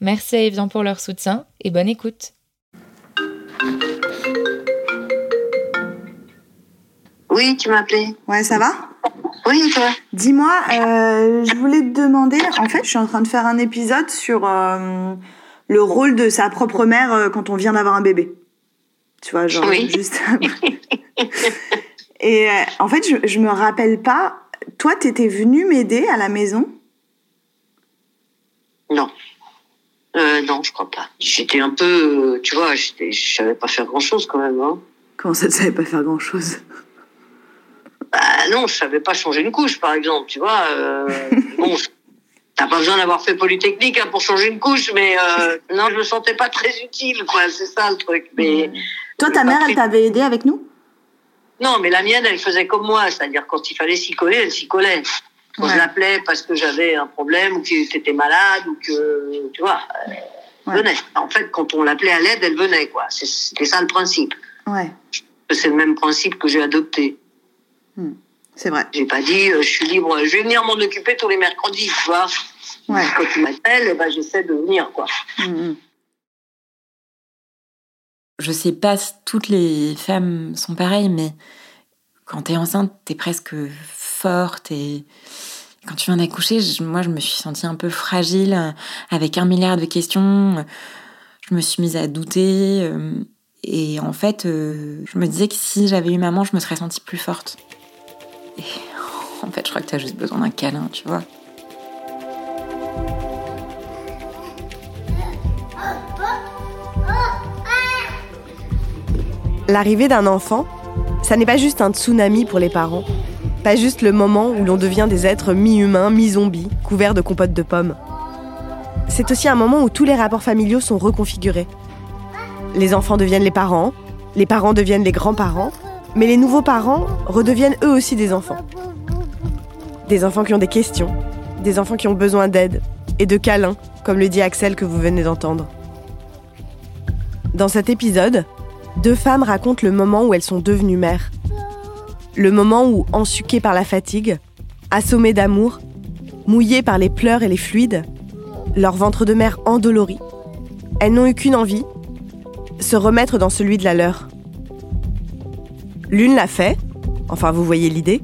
Merci à Evian pour leur soutien et bonne écoute. Oui, tu m'as appelé. Ouais, ça va? Oui, toi? Dis-moi, euh, je voulais te demander, en fait, je suis en train de faire un épisode sur euh, le rôle de sa propre mère euh, quand on vient d'avoir un bébé. Tu vois, genre Oui. juste Et euh, en fait, je, je me rappelle pas, toi, t'étais venue m'aider à la maison? Non. Euh, non, je crois pas. J'étais un peu, euh, tu vois, je savais pas faire grand chose quand même. Hein. Comment ça, tu savais pas faire grand-chose? Bah non, je savais pas changer une couche, par exemple, tu vois. Euh, bon, t'as pas besoin d'avoir fait Polytechnique hein, pour changer une couche, mais euh, non, je me sentais pas très utile, quoi. C'est ça le truc. Mais Toi, ta mère, elle t'avait aidé avec nous? Non, mais la mienne, elle faisait comme moi, c'est-à-dire quand il fallait s'y coller, elle s'y collait. Quand Ouais. je l'appelais parce que j'avais un problème ou que t'étais malade ou que, tu vois, elle Ouais. venait. En fait, quand on l'appelait à l'aide, elle venait, quoi. C'est- C'était ça le principe. Ouais, C'est le même principe que j'ai adopté. c'est vrai. J'ai pas dit, euh, je suis libre, je vais venir m'en occuper tous les mercredis, tu vois. Ouais. Quand tu m'appelles, ben, j'essaie de venir, quoi. Mhm. Je sais pas si toutes les femmes sont pareilles, mais quand t'es enceinte, t'es presque forte et quand tu viens d'accoucher, moi je me suis sentie un peu fragile, euh, avec un milliard de questions. Je me suis mise à douter euh, et en fait, euh, je me disais que si j'avais eu maman, je me serais sentie plus forte. En fait, je crois que t'as juste besoin d'un câlin, tu vois. L'arrivée d'un enfant, ça n'est pas juste un tsunami pour les parents, pas juste le moment où l'on devient des êtres mi-humains, mi-zombies, couverts de compotes de pommes. C'est aussi un moment où tous les rapports familiaux sont reconfigurés. Les enfants deviennent les parents, les parents deviennent les grands-parents, mais les nouveaux parents redeviennent eux aussi des enfants. Des enfants qui ont des questions, des enfants qui ont besoin d'aide et de câlins, comme le dit Axel que vous venez d'entendre. Dans cet épisode, deux femmes racontent le moment où elles sont devenues mères. Le moment où, ensuquées par la fatigue, assommées d'amour, mouillées par les pleurs et les fluides, leur ventre de mère endolori, elles n'ont eu qu'une envie, se remettre dans celui de la leur. L'une l'a fait, enfin vous voyez l'idée,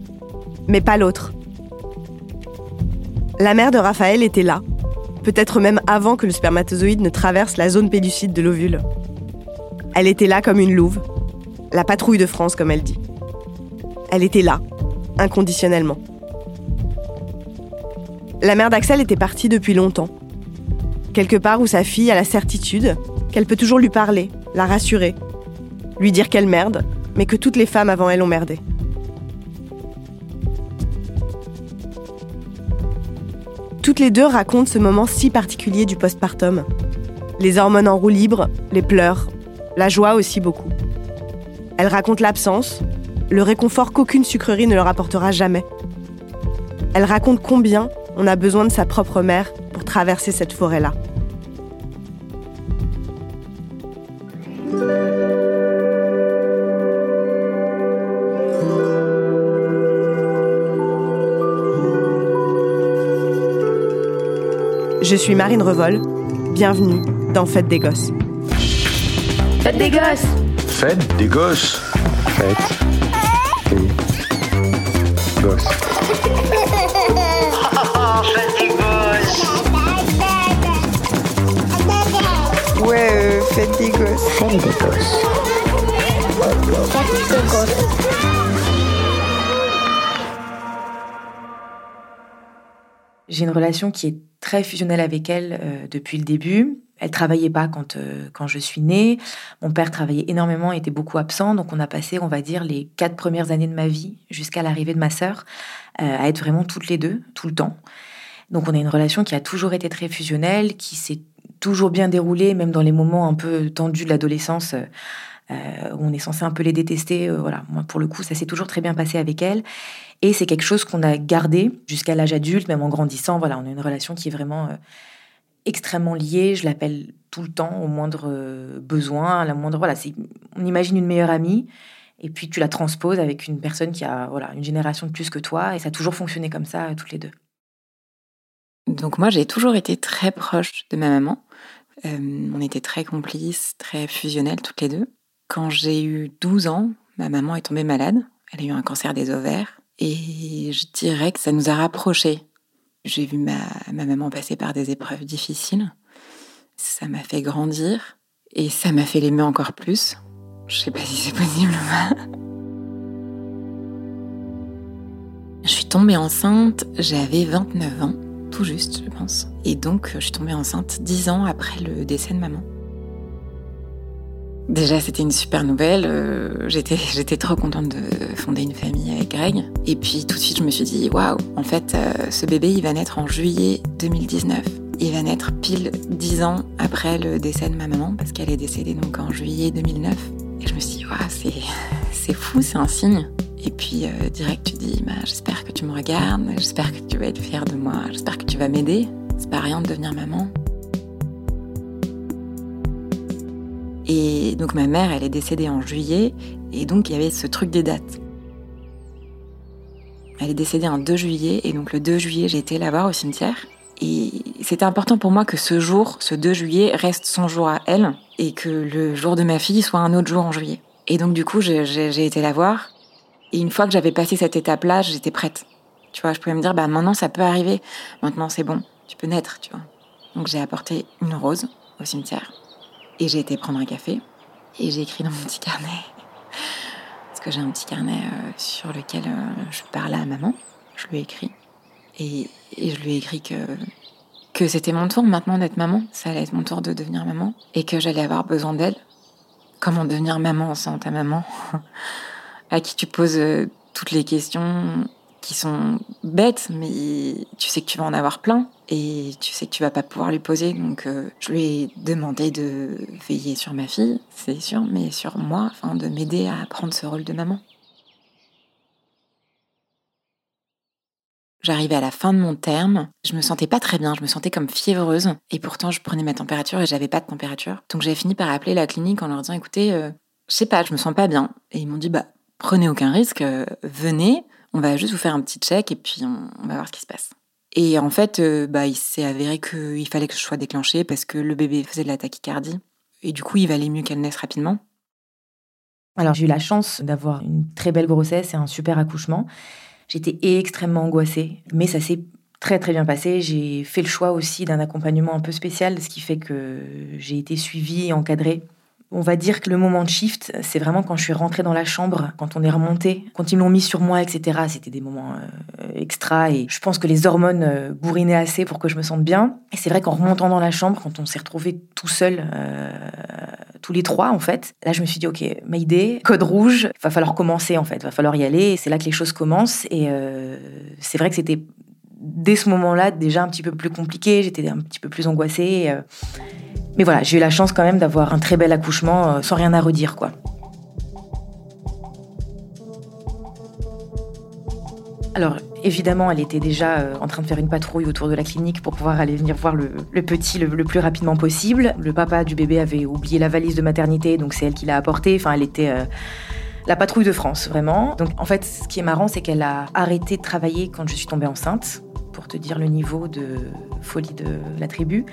mais pas l'autre. La mère de Raphaël était là, peut-être même avant que le spermatozoïde ne traverse la zone pellucide de l'ovule. Elle était là comme une louve, la patrouille de France comme elle dit. Elle était là, inconditionnellement. La mère d'Axel était partie depuis longtemps. Quelque part où sa fille a la certitude qu'elle peut toujours lui parler, la rassurer, lui dire qu'elle merde, mais que toutes les femmes avant elle ont merdé. Toutes les deux racontent ce moment si particulier du postpartum. Les hormones en roue libre, les pleurs, la joie aussi beaucoup. Elles racontent l'absence, le réconfort qu'aucune sucrerie ne leur apportera jamais. Elles racontent combien on a besoin de sa propre mère pour traverser cette forêt-là. Je suis Marine Revol. Bienvenue dans Fête des Gosses. Faites des gosses Fête des gosses. Fête des gosses. Oh, Ouais, euh, Fête des Gosses. Fête des gosses. J'ai une relation qui est très fusionnelle avec elle euh, depuis le début. Elle travaillait pas quand, euh, quand je suis née. Mon père travaillait énormément, était beaucoup absent. Donc on a passé, on va dire, les quatre premières années de ma vie jusqu'à l'arrivée de ma sœur euh, à être vraiment toutes les deux, tout le temps. Donc on a une relation qui a toujours été très fusionnelle, qui s'est toujours bien déroulé, même dans les moments un peu tendus de l'adolescence. Euh, où on est censé un peu les détester. Euh, voilà, moi pour le coup, ça s'est toujours très bien passé avec elle. Et c'est quelque chose qu'on a gardé jusqu'à l'âge adulte, même en grandissant. Voilà, on a une relation qui est vraiment euh, extrêmement liée. Je l'appelle tout le temps au moindre besoin, à la moindre. Voilà, on imagine une meilleure amie. Et puis tu la transposes avec une personne qui a voilà une génération de plus que toi, et ça a toujours fonctionné comme ça toutes les deux. Donc moi j'ai toujours été très proche de ma maman. on était très complices, très fusionnels toutes les deux. Quand j'ai eu 12 ans, ma maman est tombée malade. Elle a eu un cancer des ovaires. Et je dirais que ça nous a rapprochés. J'ai vu ma, maman passer par des épreuves difficiles. Ça m'a fait grandir. Et ça m'a fait l'aimer encore plus. Je sais pas si c'est possible. Je suis tombée enceinte, j'avais 29 ans, tout juste, je pense. Et donc, je suis tombée enceinte 10 ans après le décès de maman. Déjà, c'était une super nouvelle. Euh, j'étais, trop contente de fonder une famille avec Greg. Et puis tout de suite, je me suis dit, waouh, en fait, euh, ce bébé, il va naître en juillet 2019. Il va naître pile dix ans après le décès de ma maman, parce qu'elle est décédée donc en juillet 2009. Et je me suis dit, waouh, c'est, c'est fou, c'est un signe. Et puis euh, direct, tu dis, bah, j'espère que tu me regardes, j'espère que tu vas être fière de moi, j'espère que tu vas m'aider. C'est pas rien de devenir maman. Et donc ma mère, elle est décédée en juillet, et donc il y avait ce truc des dates. Elle est décédée en 2 juillet, et donc le 2 juillet, j'ai été la voir au cimetière. Et c'était important pour moi que ce jour, ce 2 juillet, reste son jour à elle, et que le jour de ma fille soit un autre jour en juillet. Et donc du coup, j'ai été la voir, et une fois que j'avais passé cette étape-là, j'étais prête. Tu vois, je pouvais me dire, bah maintenant ça peut arriver, maintenant c'est bon, tu peux naître, tu vois. Donc j'ai apporté une rose au cimetière. Et j'ai été prendre un café. Et j'ai écrit dans mon petit carnet, parce que j'ai un petit carnet euh, sur lequel euh, je parlais à maman, je lui ai écrit. Et, je lui ai écrit que, que c'était mon tour maintenant d'être maman, ça allait être mon tour de devenir maman, et que j'allais avoir besoin d'elle. Comment devenir maman sans ta maman, à qui tu poses euh, toutes les questions? Qui sont bêtes, mais tu sais que tu vas en avoir plein et tu sais que tu vas pas pouvoir lui poser. Donc, euh, je lui ai demandé de veiller sur ma fille, c'est sûr, mais sur moi, enfin, de m'aider à prendre ce rôle de maman. J'arrivais à la fin de mon terme, je me sentais pas très bien, je me sentais comme fiévreuse, et pourtant je prenais ma température et j'avais pas de température. Donc j'ai fini par appeler la clinique en leur disant écoutez, euh, je sais pas, je me sens pas bien. Et ils m'ont dit bah prenez aucun risque, euh, venez, on va juste vous faire un petit check et puis on, va voir ce qui se passe. Et en fait, euh, bah, il s'est avéré qu'il fallait que je sois déclenchée parce que le bébé faisait de la tachycardie. Et du coup, il valait mieux qu'elle naisse rapidement. Alors, j'ai eu la chance d'avoir une très belle grossesse et un super accouchement. J'étais extrêmement angoissée, mais ça s'est très très bien passé. J'ai fait le choix aussi d'un accompagnement un peu spécial, ce qui fait que j'ai été suivie et encadrée on va dire que le moment de shift, c'est vraiment quand je suis rentrée dans la chambre, quand on est remonté, quand ils l'ont mis sur moi, etc. C'était des moments euh, extra et je pense que les hormones euh, bourrinaient assez pour que je me sente bien. Et c'est vrai qu'en remontant dans la chambre, quand on s'est retrouvés tout seul, euh, tous les trois en fait, là je me suis dit ok, Mayday, code rouge, va falloir commencer en fait, va falloir y aller. C'est là que les choses commencent et c'est vrai que c'était dès ce moment-là déjà un petit peu plus compliqué. J'étais un petit peu plus angoissée. Mais voilà, j'ai eu la chance quand même d'avoir un très bel accouchement euh, sans rien à redire, quoi. Alors, évidemment, elle était déjà euh, en train de faire une patrouille autour de la clinique pour pouvoir aller venir voir le, petit le, plus rapidement possible. Le papa du bébé avait oublié la valise de maternité, donc c'est elle qui l'a apportée. Enfin, elle était euh, la patrouille de France, vraiment. Donc, en fait, ce qui est marrant, c'est qu'elle a arrêté de travailler quand je suis tombée enceinte pour te dire le niveau de folie de la tribu,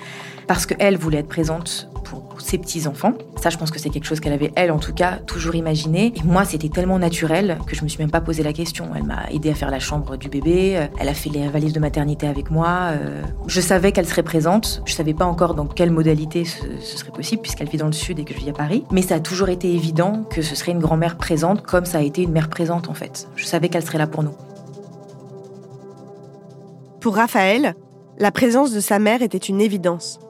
parce qu'elle voulait être présente pour ses petits-enfants. Ça, je pense que c'est quelque chose qu'elle avait, elle en tout cas, toujours imaginé. Et moi, c'était tellement naturel que je me suis même pas posé la question. Elle m'a aidé à faire la chambre du bébé, elle a fait les valises de maternité avec moi. Euh, je savais qu'elle serait présente, je savais pas encore dans quelle modalité ce serait possible, puisqu'elle vit dans le sud et que je vis à Paris. Mais ça a toujours été évident que ce serait une grand-mère présente, comme ça a été une mère présente en fait. Je savais qu'elle serait là pour nous. Pour Raphaël, la présence de sa mère était une évidence.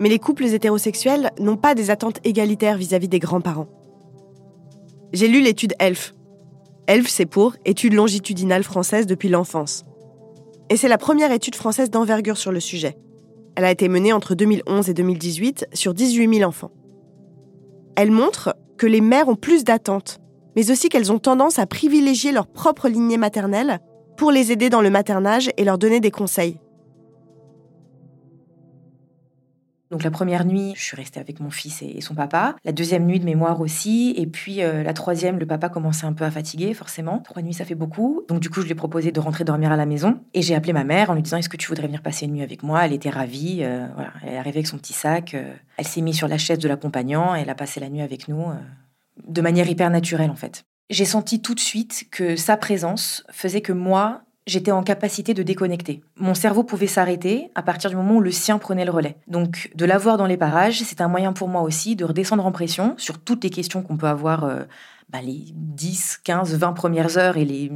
Mais les couples hétérosexuels n'ont pas des attentes égalitaires vis-à-vis des grands-parents. J'ai lu l'étude ELF. ELF, c'est pour Étude longitudinale française depuis l'enfance. Et c'est la première étude française d'envergure sur le sujet. Elle a été menée entre 2011 et 2018 sur 18 000 enfants. Elle montre que les mères ont plus d'attentes, mais aussi qu'elles ont tendance à privilégier leur propre lignée maternelle pour les aider dans le maternage et leur donner des conseils. Donc la première nuit, je suis restée avec mon fils et son papa. La deuxième nuit de mémoire aussi. Et puis euh, la troisième, le papa commençait un peu à fatiguer, forcément. Trois nuits, ça fait beaucoup. Donc du coup, je lui ai proposé de rentrer dormir à la maison. Et j'ai appelé ma mère en lui disant, est-ce que tu voudrais venir passer une nuit avec moi? Elle était ravie. Euh, voilà. Elle est arrivée avec son petit sac. Euh, elle s'est mise sur la chaise de l'accompagnant elle a passé la nuit avec nous de manière hyper naturelle en fait. J'ai senti tout de suite que sa présence faisait que moi, j'étais en capacité de déconnecter. Mon cerveau pouvait s'arrêter à partir du moment où le sien prenait le relais. Donc de l'avoir dans les parages, c'est un moyen pour moi aussi de redescendre en pression sur toutes les questions qu'on peut avoir euh, bah, les 10, 15, 20 premières heures et les,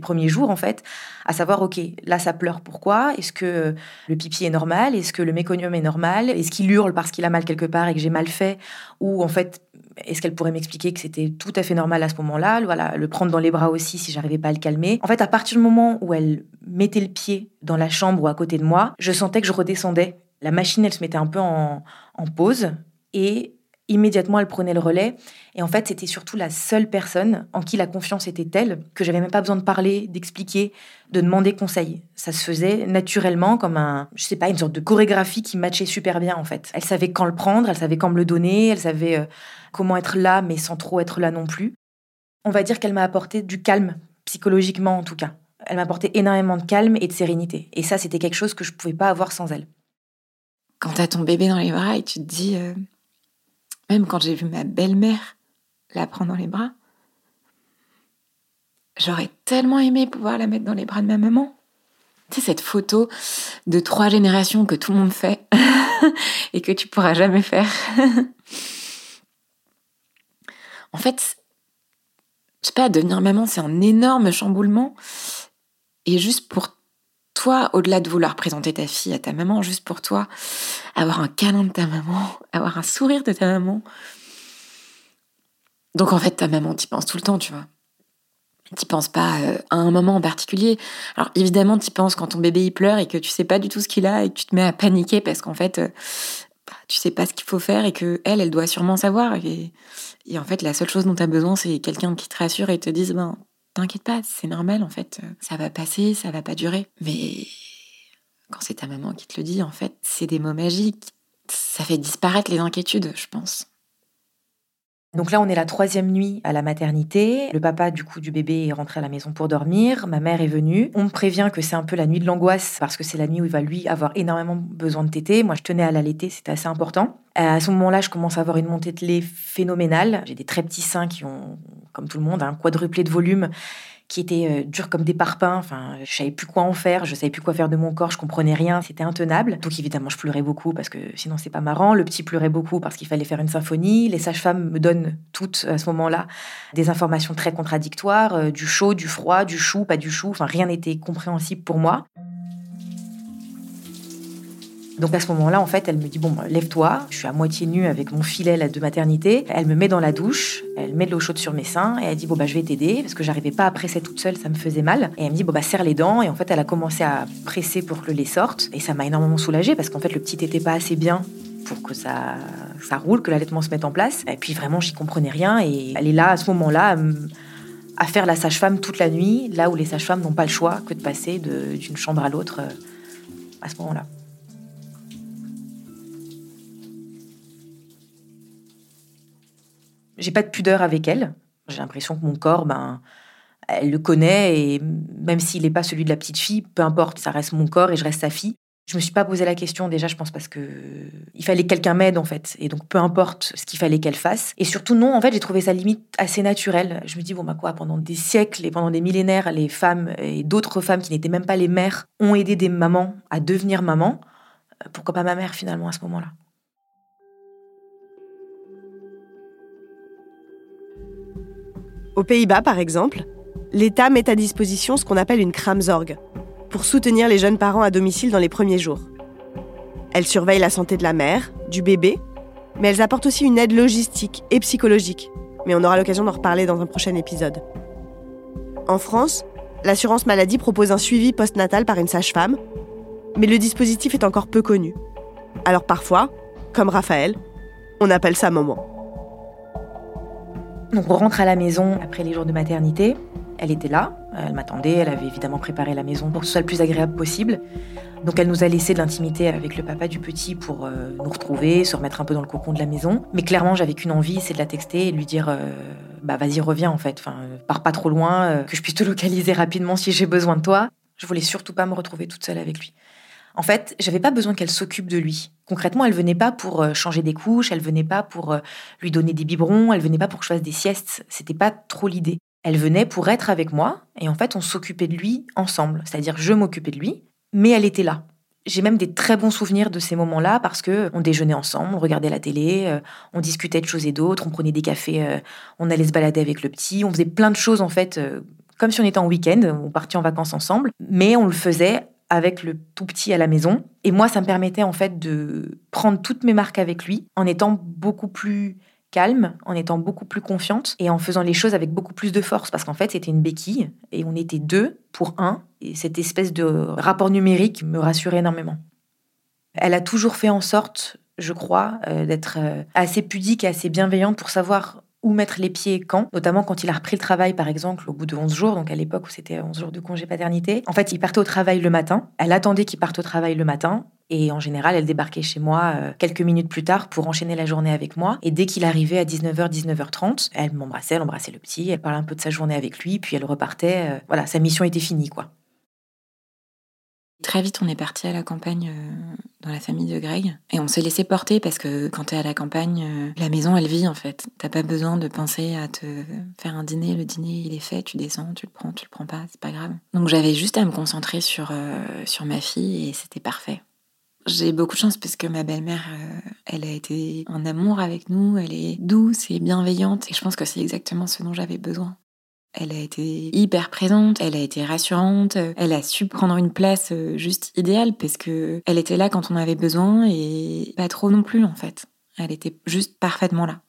premiers jours en fait, à savoir, ok, là ça pleure, pourquoi? Est-ce que le pipi est normal? Est-ce que le méconium est normal? Est-ce qu'il hurle parce qu'il a mal quelque part et que j'ai mal fait? Ou en fait, est-ce qu'elle pourrait m'expliquer que c'était tout à fait normal à ce moment-là? Voilà, le prendre dans les bras aussi si j'arrivais pas à le calmer. En fait, à partir du moment où elle mettait le pied dans la chambre ou à côté de moi, je sentais que je redescendais. La machine, elle se mettait un peu en, en pause et immédiatement elle prenait le relais. Et en fait, c'était surtout la seule personne en qui la confiance était telle que j'avais même pas besoin de parler, d'expliquer, de demander conseil. Ça se faisait naturellement comme un, je sais pas, une sorte de chorégraphie qui matchait super bien en fait. Elle savait quand le prendre, elle savait quand me le donner, elle savait euh, comment être là mais sans trop être là non plus. On va dire qu'elle m'a apporté du calme, psychologiquement en tout cas. Elle m'a apporté énormément de calme et de sérénité. Et ça, c'était quelque chose que je pouvais pas avoir sans elle. Quand t'as ton bébé dans les bras et tu te dis, euh, même quand j'ai vu ma belle-mère la prendre dans les bras, j'aurais tellement aimé pouvoir la mettre dans les bras de ma maman. Tu sais, cette photo de trois générations que tout le monde fait et que tu pourras jamais faire. en fait, je sais pas, devenir maman, c'est un énorme chamboulement. Et juste pour toi, au-delà de vouloir présenter ta fille à ta maman, juste pour toi, avoir un câlin de ta maman, avoir un sourire de ta maman. Donc en fait, ta maman, t'y penses tout le temps, tu vois. T'y penses pas euh, à un moment en particulier. Alors évidemment, t'y penses quand ton bébé il pleure et que tu sais pas du tout ce qu'il a et que tu te mets à paniquer parce qu'en fait, euh, bah, tu sais pas ce qu'il faut faire et que elle, elle doit sûrement savoir. Et, et en fait, la seule chose dont tu as besoin, c'est quelqu'un qui te rassure et te dise, ben, T'inquiète pas, c'est normal en fait, ça va passer, ça va pas durer. Mais quand c'est ta maman qui te le dit, en fait, c'est des mots magiques. Ça fait disparaître les inquiétudes, je pense. Donc là, on est la troisième nuit à la maternité. Le papa, du coup, du bébé est rentré à la maison pour dormir. Ma mère est venue. On me prévient que c'est un peu la nuit de l'angoisse parce que c'est la nuit où il va, lui, avoir énormément besoin de téter. Moi, je tenais à l'allaiter, c'était assez important. À ce moment-là, je commence à avoir une montée de lait phénoménale. J'ai des très petits seins qui ont, comme tout le monde, un quadruplé de volume qui était euh, dur comme des parpaings. Enfin, je savais plus quoi en faire, je savais plus quoi faire de mon corps, je comprenais rien, c'était intenable. Donc évidemment, je pleurais beaucoup parce que sinon c'est pas marrant. Le petit pleurait beaucoup parce qu'il fallait faire une symphonie. Les sages-femmes me donnent toutes à ce moment-là des informations très contradictoires, euh, du chaud, du froid, du chou, pas du chou. Rien n'était compréhensible pour moi. Donc à ce moment-là, en fait, elle me dit bon, lève-toi. Je suis à moitié nue avec mon filet de maternité. Elle me met dans la douche, elle met de l'eau chaude sur mes seins et elle dit bon bah je vais t'aider parce que j'arrivais pas à presser toute seule, ça me faisait mal. Et elle me dit bon bah serre les dents et en fait elle a commencé à presser pour que le lait sorte et ça m'a énormément soulagée parce qu'en fait le petit était pas assez bien pour que ça ça roule, que l'allaitement se mette en place. Et puis vraiment j'y comprenais rien et elle est là à ce moment-là à faire la sage-femme toute la nuit, là où les sages-femmes n'ont pas le choix que de passer d'une chambre à l'autre euh, à ce moment-là. J'ai pas de pudeur avec elle. J'ai l'impression que mon corps, ben, elle le connaît et même s'il n'est pas celui de la petite fille, peu importe, ça reste mon corps et je reste sa fille. Je me suis pas posé la question déjà, je pense parce que il fallait que quelqu'un m'aide en fait, et donc peu importe ce qu'il fallait qu'elle fasse. Et surtout non, en fait, j'ai trouvé sa limite assez naturelle. Je me dis bon bah quoi, pendant des siècles et pendant des millénaires, les femmes et d'autres femmes qui n'étaient même pas les mères ont aidé des mamans à devenir maman. Pourquoi pas ma mère finalement à ce moment-là? Aux Pays-Bas, par exemple, l'État met à disposition ce qu'on appelle une Kramzorg, pour soutenir les jeunes parents à domicile dans les premiers jours. Elles surveillent la santé de la mère, du bébé, mais elles apportent aussi une aide logistique et psychologique. Mais on aura l'occasion d'en reparler dans un prochain épisode. En France, l'assurance maladie propose un suivi postnatal par une sage-femme. mais le dispositif est encore peu connu. Alors parfois, comme Raphaël, on appelle ça maman. Donc on rentre à la maison après les jours de maternité. Elle était là, elle m'attendait, elle avait évidemment préparé la maison pour que ce soit le plus agréable possible. Donc elle nous a laissé de l'intimité avec le papa du petit pour euh, nous retrouver, se remettre un peu dans le cocon de la maison. Mais clairement, j'avais qu'une envie, c'est de la texter et de lui dire euh, bah vas-y reviens en fait, enfin euh, pars pas trop loin, que je puisse te localiser rapidement si j'ai besoin de toi. Je voulais surtout pas me retrouver toute seule avec lui. En fait, j'avais pas besoin qu'elle s'occupe de lui. Concrètement, elle venait pas pour changer des couches, elle venait pas pour lui donner des biberons, elle venait pas pour que je fasse des siestes. C'était pas trop l'idée. Elle venait pour être avec moi et en fait, on s'occupait de lui ensemble. C'est-à-dire, je m'occupais de lui, mais elle était là. J'ai même des très bons souvenirs de ces moments-là parce que on déjeunait ensemble, on regardait la télé, euh, on discutait de choses et d'autres, on prenait des cafés, euh, on allait se balader avec le petit, on faisait plein de choses en fait, euh, comme si on était en week-end, on partait en vacances ensemble, mais on le faisait avec le tout petit à la maison. Et moi, ça me permettait en fait de prendre toutes mes marques avec lui en étant beaucoup plus calme, en étant beaucoup plus confiante et en faisant les choses avec beaucoup plus de force parce qu'en fait c'était une béquille et on était deux pour un et cette espèce de rapport numérique me rassurait énormément. Elle a toujours fait en sorte, je crois, euh, d'être euh, assez pudique et assez bienveillante pour savoir où mettre les pieds quand, notamment quand il a repris le travail, par exemple, au bout de 11 jours, donc à l'époque où c'était 11 jours de congé paternité. En fait, il partait au travail le matin. Elle attendait qu'il parte au travail le matin. Et en général, elle débarquait chez moi euh, quelques minutes plus tard pour enchaîner la journée avec moi. Et dès qu'il arrivait à 19h, 19h30, elle m'embrassait, elle embrassait le petit, elle parlait un peu de sa journée avec lui, puis elle repartait. Euh, voilà, sa mission était finie, quoi. Très vite, on est parti à la campagne euh, dans la famille de Greg et on s'est laissé porter parce que quand t'es à la campagne, la maison elle vit en fait. T'as pas besoin de penser à te faire un dîner. Le dîner il est fait, tu descends, tu le prends, tu le prends pas, c'est pas grave. Donc j'avais juste à me concentrer sur, sur ma fille et c'était parfait. J'ai beaucoup de chance parce que ma belle-mère, euh, elle a été en amour avec nous, elle est douce et bienveillante et je pense que c'est exactement ce dont j'avais besoin. Elle a été hyper présente, elle a été rassurante, elle a su prendre une place euh, juste idéale parce que elle était là quand on avait besoin et pas trop non plus en fait. Elle était juste parfaitement là.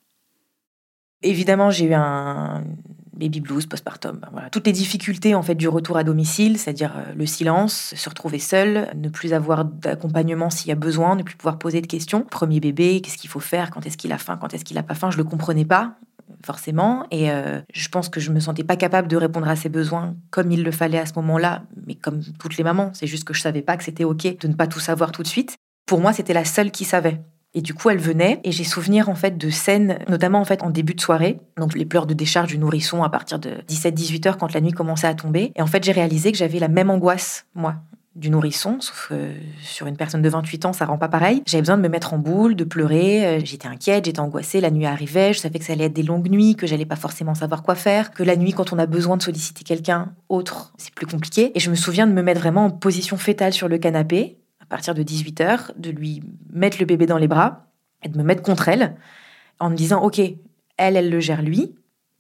Évidemment, j'ai eu un baby blues, postpartum, ben voilà. toutes les difficultés en fait du retour à domicile, c'est-à-dire euh, le silence, se retrouver seul, ne plus avoir d'accompagnement s'il y a besoin, ne plus pouvoir poser de questions. Premier bébé, qu'est-ce qu'il faut faire, quand est-ce qu'il a faim, quand est-ce qu'il a pas faim, je le comprenais pas forcément et euh, je pense que je me sentais pas capable de répondre à ses besoins comme il le fallait à ce moment-là, mais comme toutes les mamans, c'est juste que je savais pas que c'était ok de ne pas tout savoir tout de suite. Pour moi, c'était la seule qui savait. Et du coup, elle venait et j'ai souvenir en fait de scènes, notamment en fait en début de soirée, donc les pleurs de décharge du nourrisson à partir de 17-18 heures quand la nuit commençait à tomber. Et en fait, j'ai réalisé que j'avais la même angoisse, moi, du nourrisson, sauf que sur une personne de 28 ans, ça rend pas pareil. J'avais besoin de me mettre en boule, de pleurer. Euh, j'étais inquiète, j'étais angoissée. La nuit arrivait, je savais que ça allait être des longues nuits, que j'allais pas forcément savoir quoi faire, que la nuit, quand on a besoin de solliciter quelqu'un autre, c'est plus compliqué. Et je me souviens de me mettre vraiment en position fétale sur le canapé, à partir de 18h, de lui mettre le bébé dans les bras et de me mettre contre elle en me disant, OK, elle, elle le gère lui,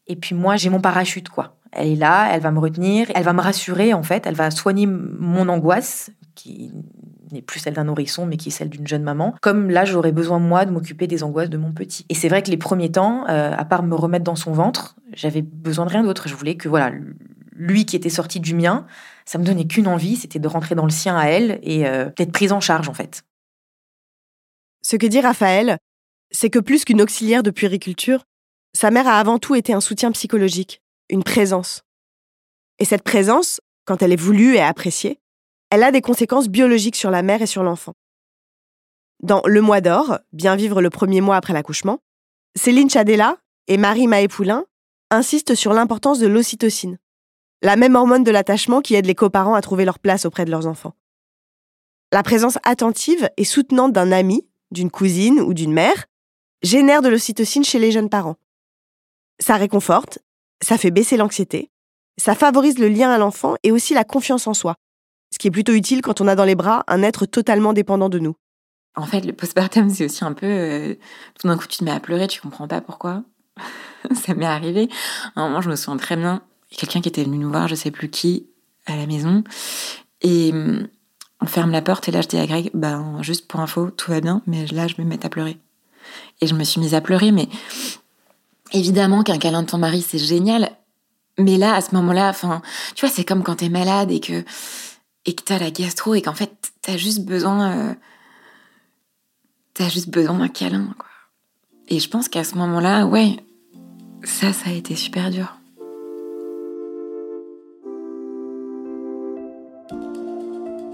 et puis moi, j'ai mon parachute, quoi. Elle est là, elle va me retenir, elle va me rassurer, en fait, elle va soigner mon angoisse, qui n'est plus celle d'un nourrisson, mais qui est celle d'une jeune maman. Comme là, j'aurais besoin, moi, de m'occuper des angoisses de mon petit. Et c'est vrai que les premiers temps, euh, à part me remettre dans son ventre, j'avais besoin de rien d'autre. Je voulais que, voilà, lui qui était sorti du mien, ça me donnait qu'une envie, c'était de rentrer dans le sien à elle et euh, d'être prise en charge en fait. Ce que dit Raphaël, c'est que plus qu'une auxiliaire de puériculture, sa mère a avant tout été un soutien psychologique, une présence. Et cette présence, quand elle est voulue et appréciée, elle a des conséquences biologiques sur la mère et sur l'enfant. Dans Le mois d'or, bien vivre le premier mois après l'accouchement, Céline Chadella et Marie Maé-Poulain insistent sur l'importance de l'ocytocine, la même hormone de l'attachement qui aide les coparents à trouver leur place auprès de leurs enfants. La présence attentive et soutenante d'un ami, d'une cousine ou d'une mère génère de l'ocytocine chez les jeunes parents. Ça réconforte, ça fait baisser l'anxiété, ça favorise le lien à l'enfant et aussi la confiance en soi, ce qui est plutôt utile quand on a dans les bras un être totalement dépendant de nous. En fait, le postpartum, c'est aussi un peu. Euh, tout d'un coup, tu te mets à pleurer, tu comprends pas pourquoi. ça m'est arrivé. À un moment, je me souviens très bien quelqu'un qui était venu nous voir, je sais plus qui, à la maison. Et hum, on ferme la porte et là je dis à Greg, ben juste pour info, tout va bien, mais là je me mets à pleurer. Et je me suis mise à pleurer, mais évidemment qu'un câlin de ton mari c'est génial, mais là à ce moment-là, enfin, tu vois, c'est comme quand t'es malade et que et que t'as la gastro et qu'en fait t'as juste besoin euh, t'as juste besoin d'un câlin. Et je pense qu'à ce moment-là, ouais, ça, ça a été super dur.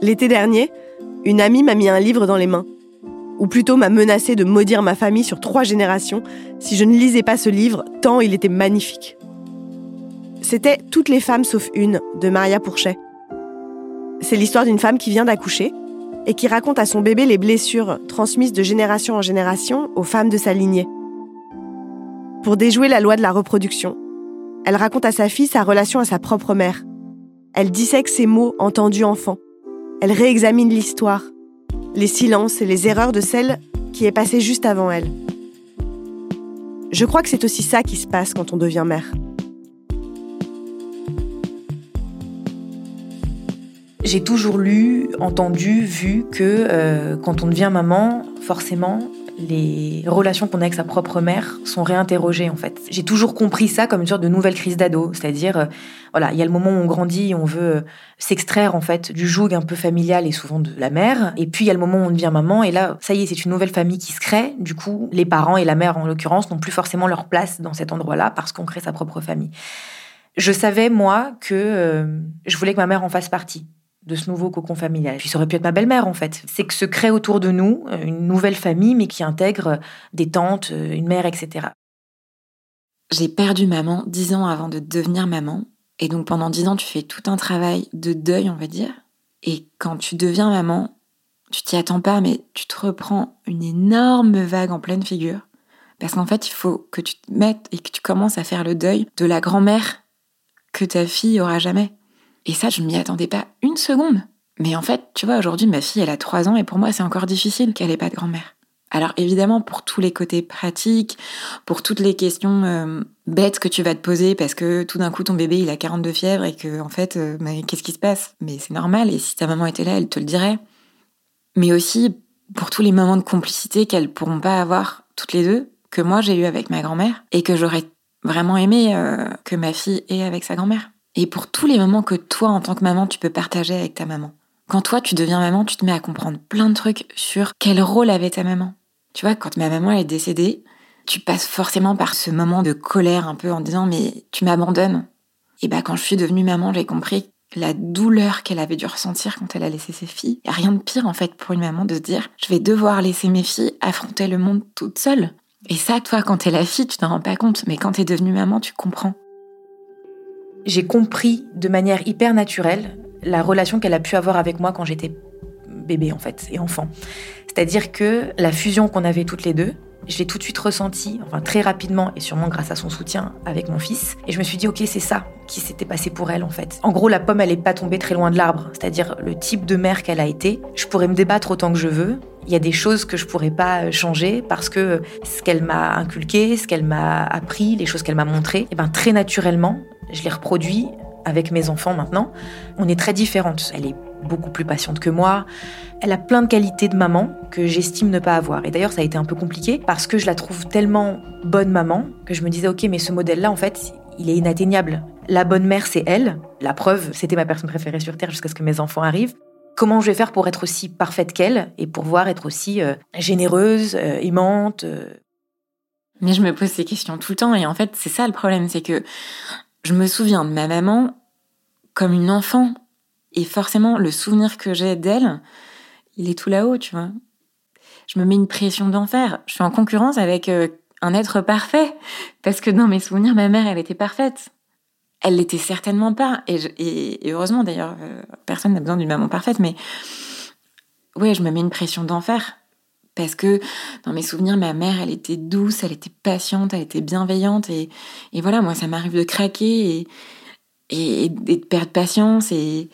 L'été dernier, une amie m'a mis un livre dans les mains. Ou plutôt m'a menacé de maudire ma famille sur trois générations si je ne lisais pas ce livre, tant il était magnifique. C'était Toutes les femmes sauf une de Maria Pourchet. C'est l'histoire d'une femme qui vient d'accoucher et qui raconte à son bébé les blessures transmises de génération en génération aux femmes de sa lignée. Pour déjouer la loi de la reproduction, elle raconte à sa fille sa relation à sa propre mère. Elle dissèque ses mots entendus enfant. Elle réexamine l'histoire, les silences et les erreurs de celle qui est passée juste avant elle. Je crois que c'est aussi ça qui se passe quand on devient mère. J'ai toujours lu, entendu, vu que euh, quand on devient maman, forcément, les relations qu'on a avec sa propre mère sont réinterrogées en fait. J'ai toujours compris ça comme une sorte de nouvelle crise d'ado, c'est-à-dire euh, voilà, il y a le moment où on grandit, on veut euh, s'extraire en fait du joug un peu familial et souvent de la mère, et puis il y a le moment où on devient maman et là ça y est, c'est une nouvelle famille qui se crée. Du coup, les parents et la mère en l'occurrence n'ont plus forcément leur place dans cet endroit-là parce qu'on crée sa propre famille. Je savais moi que je voulais que ma mère en fasse partie de ce nouveau cocon familial. Puis ça aurait pu être ma belle-mère en fait. C'est que se crée autour de nous euh, une nouvelle famille, mais qui intègre euh, des tantes, euh, une mère, etc. J'ai perdu maman dix ans avant de devenir maman. Et donc pendant dix ans, tu fais tout un travail de deuil, on va dire. Et quand tu deviens maman, tu t'y attends pas, mais tu te reprends une énorme vague en pleine figure. Parce qu'en fait, il faut que tu te mettes et que tu commences à faire le deuil de la grand-mère que ta fille aura jamais. Et ça, je ne m'y attendais pas une seconde. Mais en fait, tu vois, aujourd'hui, ma fille, elle a 3 ans et pour moi, c'est encore difficile qu'elle ait pas de grand-mère. Alors évidemment, pour tous les côtés pratiques, pour toutes les questions euh, bêtes que tu vas te poser, parce que tout d'un coup, ton bébé, il a 42 fièvres et que, en fait, euh, mais qu'est-ce qui se passe? Mais c'est normal, et si ta maman était là, elle te le dirait. Mais aussi pour tous les moments de complicité qu'elles pourront pas avoir toutes les deux, que moi j'ai eu avec ma grand-mère, et que j'aurais vraiment aimé euh, que ma fille ait avec sa grand-mère et pour tous les moments que toi, en tant que maman, tu peux partager avec ta maman. Quand toi, tu deviens maman, tu te mets à comprendre plein de trucs sur quel rôle avait ta maman. Tu vois, quand ma maman est décédée, tu passes forcément par ce moment de colère un peu en disant mais tu m'abandonnes. Et bah quand je suis devenue maman, j'ai compris la douleur qu'elle avait dû ressentir quand elle a laissé ses filles. Il a rien de pire en fait pour une maman de se dire je vais devoir laisser mes filles affronter le monde toute seule. Et ça, toi, quand t'es la fille, tu t'en rends pas compte, mais quand t'es devenue maman, tu comprends j'ai compris de manière hyper naturelle la relation qu'elle a pu avoir avec moi quand j'étais bébé en fait et enfant. C'est-à-dire que la fusion qu'on avait toutes les deux, je l'ai tout de suite ressentie, enfin très rapidement et sûrement grâce à son soutien avec mon fils. Et je me suis dit, ok, c'est ça qui s'était passé pour elle en fait. En gros, la pomme, elle n'est pas tombée très loin de l'arbre. C'est-à-dire le type de mère qu'elle a été. Je pourrais me débattre autant que je veux. Il y a des choses que je pourrais pas changer parce que ce qu'elle m'a inculqué, ce qu'elle m'a appris, les choses qu'elle m'a montrées, et eh ben très naturellement, je les reproduis avec mes enfants maintenant. On est très différentes. Elle est beaucoup plus patiente que moi. Elle a plein de qualités de maman que j'estime ne pas avoir. Et d'ailleurs, ça a été un peu compliqué parce que je la trouve tellement bonne maman que je me disais, ok, mais ce modèle-là, en fait, il est inatteignable. La bonne mère, c'est elle. La preuve, c'était ma personne préférée sur Terre jusqu'à ce que mes enfants arrivent. Comment je vais faire pour être aussi parfaite qu'elle et pour voir être aussi euh, généreuse, euh, aimante euh? Mais je me pose ces questions tout le temps et en fait, c'est ça le problème, c'est que je me souviens de ma maman comme une enfant. Et forcément, le souvenir que j'ai d'elle, il est tout là-haut, tu vois. Je me mets une pression d'enfer. Je suis en concurrence avec euh, un être parfait. Parce que dans mes souvenirs, ma mère, elle était parfaite. Elle l'était certainement pas. Et, heureusement, d'ailleurs, euh, personne n'a besoin d'une maman parfaite. Mais ouais, je me mets une pression d'enfer. Parce que dans mes souvenirs, ma mère, elle était douce, elle était patiente, elle était bienveillante. Et, voilà, moi, ça m'arrive de craquer et, de perdre patience. Et,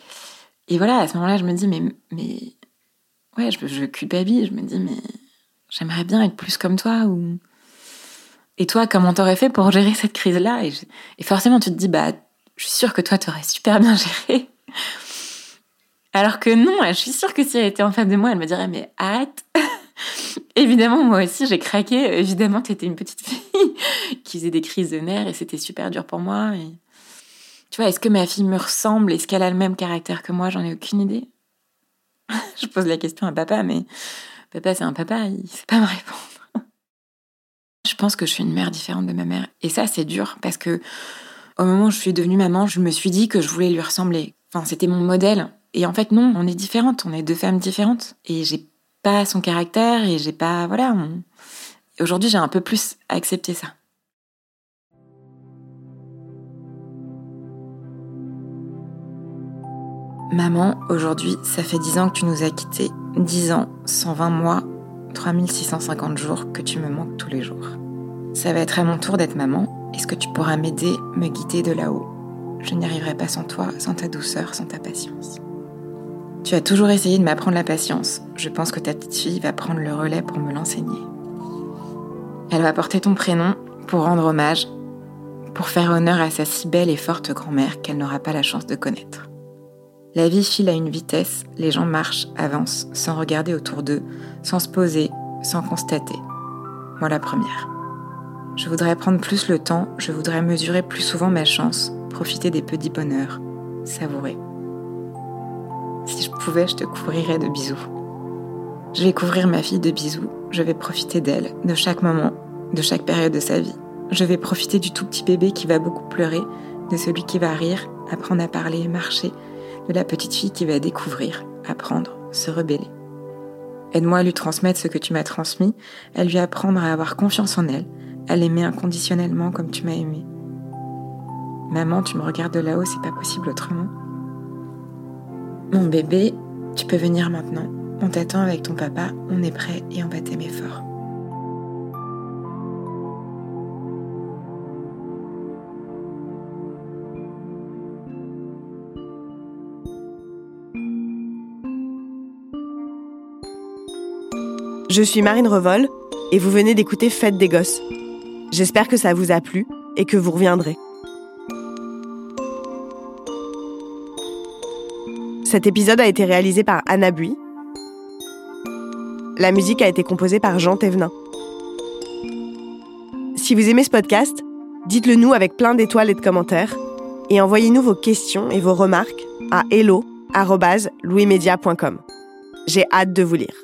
voilà, à ce moment-là, je me dis, mais, mais ouais, je, je culpabilise. Je me dis, mais j'aimerais bien être plus comme toi. Ou... Et toi, comment t'aurais fait pour gérer cette crise-là? Et, et, forcément, tu te dis, bah, je suis sûre que toi, t'aurais super bien géré. Alors que non, je suis sûre que si elle était en face de moi, elle me dirait, mais arrête Évidemment, moi aussi, j'ai craqué. Évidemment, tu étais une petite fille qui faisait des crises de nerfs et c'était super dur pour moi. Tu vois, est-ce que ma fille me ressemble? Est-ce qu'elle a le même caractère que moi? J'en ai aucune idée. je pose la question à papa, mais papa, c'est un papa, il sait pas me répondre. je pense que je suis une mère différente de ma mère. Et ça, c'est dur parce que au moment où je suis devenue maman, je me suis dit que je voulais lui ressembler. Enfin, c'était mon modèle. Et en fait, non, on est différentes. On est deux femmes différentes. Et j'ai pas son caractère et j'ai pas. Voilà. Aujourd'hui, j'ai un peu plus accepté ça. Maman, aujourd'hui, ça fait 10 ans que tu nous as quittés. 10 ans, 120 mois, 3650 jours que tu me manques tous les jours. Ça va être à mon tour d'être maman. Est-ce que tu pourras m'aider, me guider de là-haut? Je n'y arriverai pas sans toi, sans ta douceur, sans ta patience. Tu as toujours essayé de m'apprendre la patience. Je pense que ta petite fille va prendre le relais pour me l'enseigner. Elle va porter ton prénom pour rendre hommage, pour faire honneur à sa si belle et forte grand-mère qu'elle n'aura pas la chance de connaître. La vie file à une vitesse, les gens marchent, avancent, sans regarder autour d'eux, sans se poser, sans constater. Moi la première. Je voudrais prendre plus le temps, je voudrais mesurer plus souvent ma chance, profiter des petits bonheurs, savourer. Je te couvrirais de bisous. Je vais couvrir ma fille de bisous, je vais profiter d'elle, de chaque moment, de chaque période de sa vie. Je vais profiter du tout petit bébé qui va beaucoup pleurer, de celui qui va rire, apprendre à parler, marcher, de la petite fille qui va découvrir, apprendre, se rebeller. Aide-moi à lui transmettre ce que tu m'as transmis, à lui apprendre à avoir confiance en elle, à l'aimer inconditionnellement comme tu m'as aimé. Maman, tu me regardes de là-haut, c'est pas possible autrement. Mon bébé, tu peux venir maintenant. On t'attend avec ton papa, on est prêt et on va t'aimer fort. Je suis Marine Revol et vous venez d'écouter Fête des Gosses. J'espère que ça vous a plu et que vous reviendrez. Cet épisode a été réalisé par Anna Bui. La musique a été composée par Jean Thévenin. Si vous aimez ce podcast, dites-le nous avec plein d'étoiles et de commentaires et envoyez-nous vos questions et vos remarques à hello@louismedia.com. J'ai hâte de vous lire.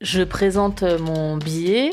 Je présente mon billet,